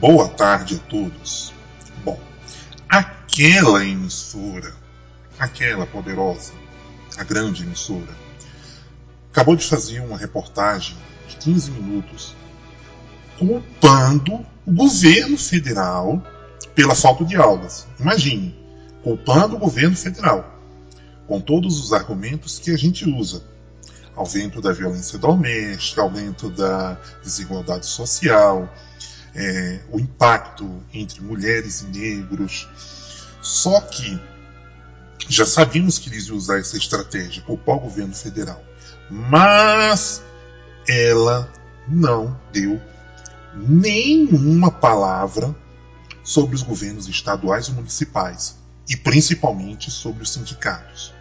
Boa tarde a todos. Bom, aquela emissora, aquela poderosa, a grande emissora, acabou de fazer uma reportagem de 15 minutos culpando o governo federal pela falta de aulas. Imagine, culpando o governo federal, com todos os argumentos que a gente usa. Aumento da violência doméstica, aumento da desigualdade social, é, o impacto entre mulheres e negros. Só que já sabíamos que eles iam usar essa estratégia, culpar o governo federal. Mas ela não deu nenhuma palavra sobre os governos estaduais e municipais, e principalmente sobre os sindicatos.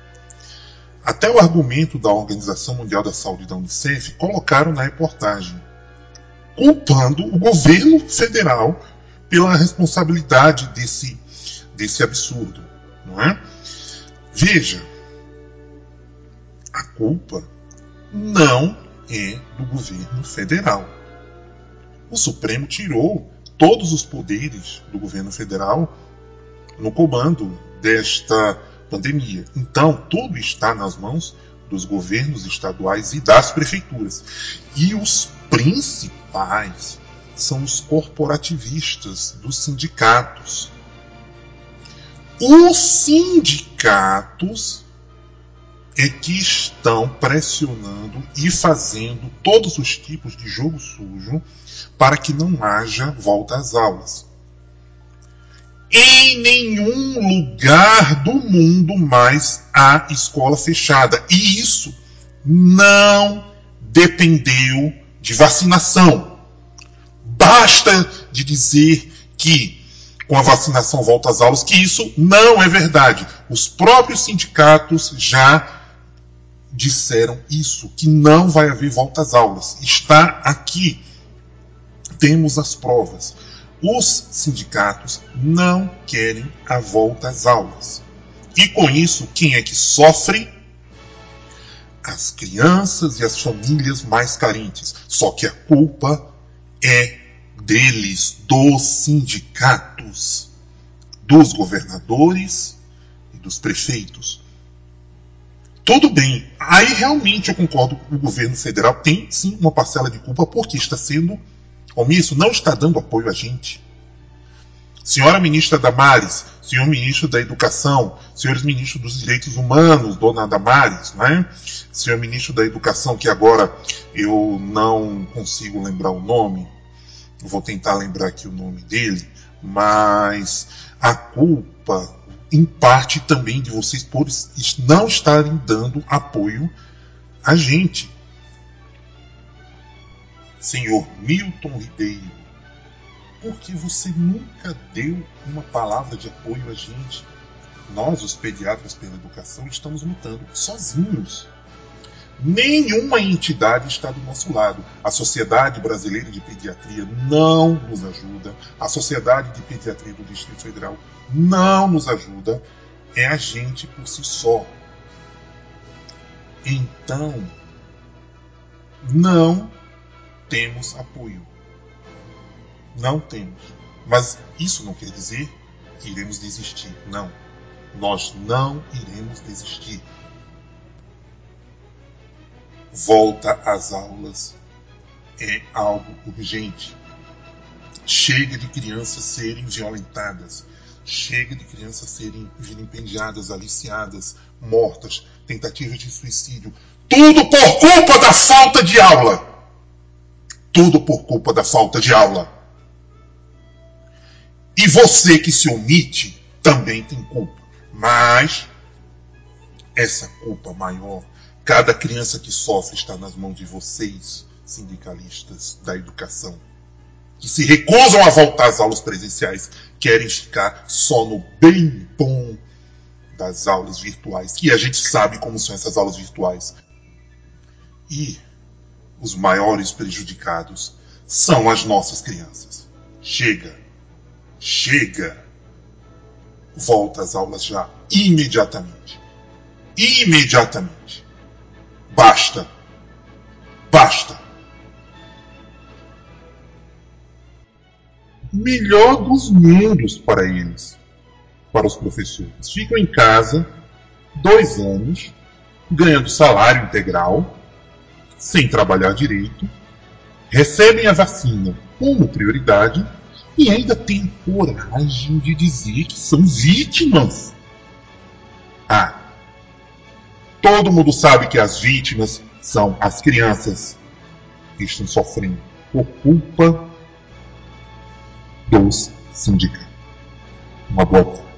Até o argumento da Organização Mundial da Saúde da Unicef colocaram na reportagem, culpando o governo federal pela responsabilidade desse, desse absurdo. Não é? Veja, a culpa não é do governo federal. O Supremo tirou todos os poderes do governo federal no comando desta pandemia. Então, tudo está nas mãos dos governos estaduais e das prefeituras. E os principais são os corporativistas dos sindicatos. Os sindicatos é que estão pressionando e fazendo todos os tipos de jogo sujo para que não haja volta às aulas. Em nenhum lugar do mundo mais há escola fechada. E isso não dependeu de vacinação. Basta de dizer que com a vacinação volta às aulas, que isso não é verdade. Os próprios sindicatos já disseram isso, que não vai haver volta às aulas. Está aqui. Temos as provas. Os sindicatos não querem a volta às aulas. E com isso, quem é que sofre? As crianças e as famílias mais carentes. Só que a culpa é deles, dos sindicatos, dos governadores e dos prefeitos. Tudo bem. Aí realmente eu concordo que o governo federal tem sim uma parcela de culpa porque está sendo omisso, não está dando apoio a gente. Senhora ministra Damares, senhor ministro da Educação, senhores ministros dos Direitos Humanos, dona Damares, não é? Senhor ministro da Educação, que agora eu não consigo lembrar o nome, vou tentar lembrar aqui o nome dele, mas a culpa em parte também de vocês por não estarem dando apoio a gente. Senhor Milton Ribeiro, porque você nunca deu uma palavra de apoio a gente? Nós, os pediatras pela educação, estamos lutando sozinhos. Nenhuma entidade está do nosso lado. A Sociedade Brasileira de Pediatria não nos ajuda. A Sociedade de Pediatria do Distrito Federal não nos ajuda. É a gente por si só. Então, não temos apoio. Não temos. Mas isso não quer dizer que iremos desistir. Não. Nós não iremos desistir volta às aulas é algo urgente. Chega de crianças serem violentadas. Chega de crianças serem vilipendiadas, aliciadas, mortas, tentativas de suicídio. Tudo por culpa da falta de aula. Tudo por culpa da falta de aula. E você que se omite também tem culpa. Mas essa culpa maior Cada criança que sofre está nas mãos de vocês, sindicalistas da educação, que se recusam a voltar às aulas presenciais, querem ficar só no bem bom das aulas virtuais, que a gente sabe como são essas aulas virtuais. E os maiores prejudicados são as nossas crianças. Chega! Chega! Volta às aulas já, imediatamente. Imediatamente. Basta. Basta. melhor dos mundos para eles, para os professores. Ficam em casa dois anos, ganhando salário integral, sem trabalhar direito, recebem a vacina como prioridade e ainda têm coragem de dizer que são vítimas. Ah, todo mundo sabe que as vítimas são as crianças que estão sofrendo por culpa dos sindicatos. Uma boa tarde.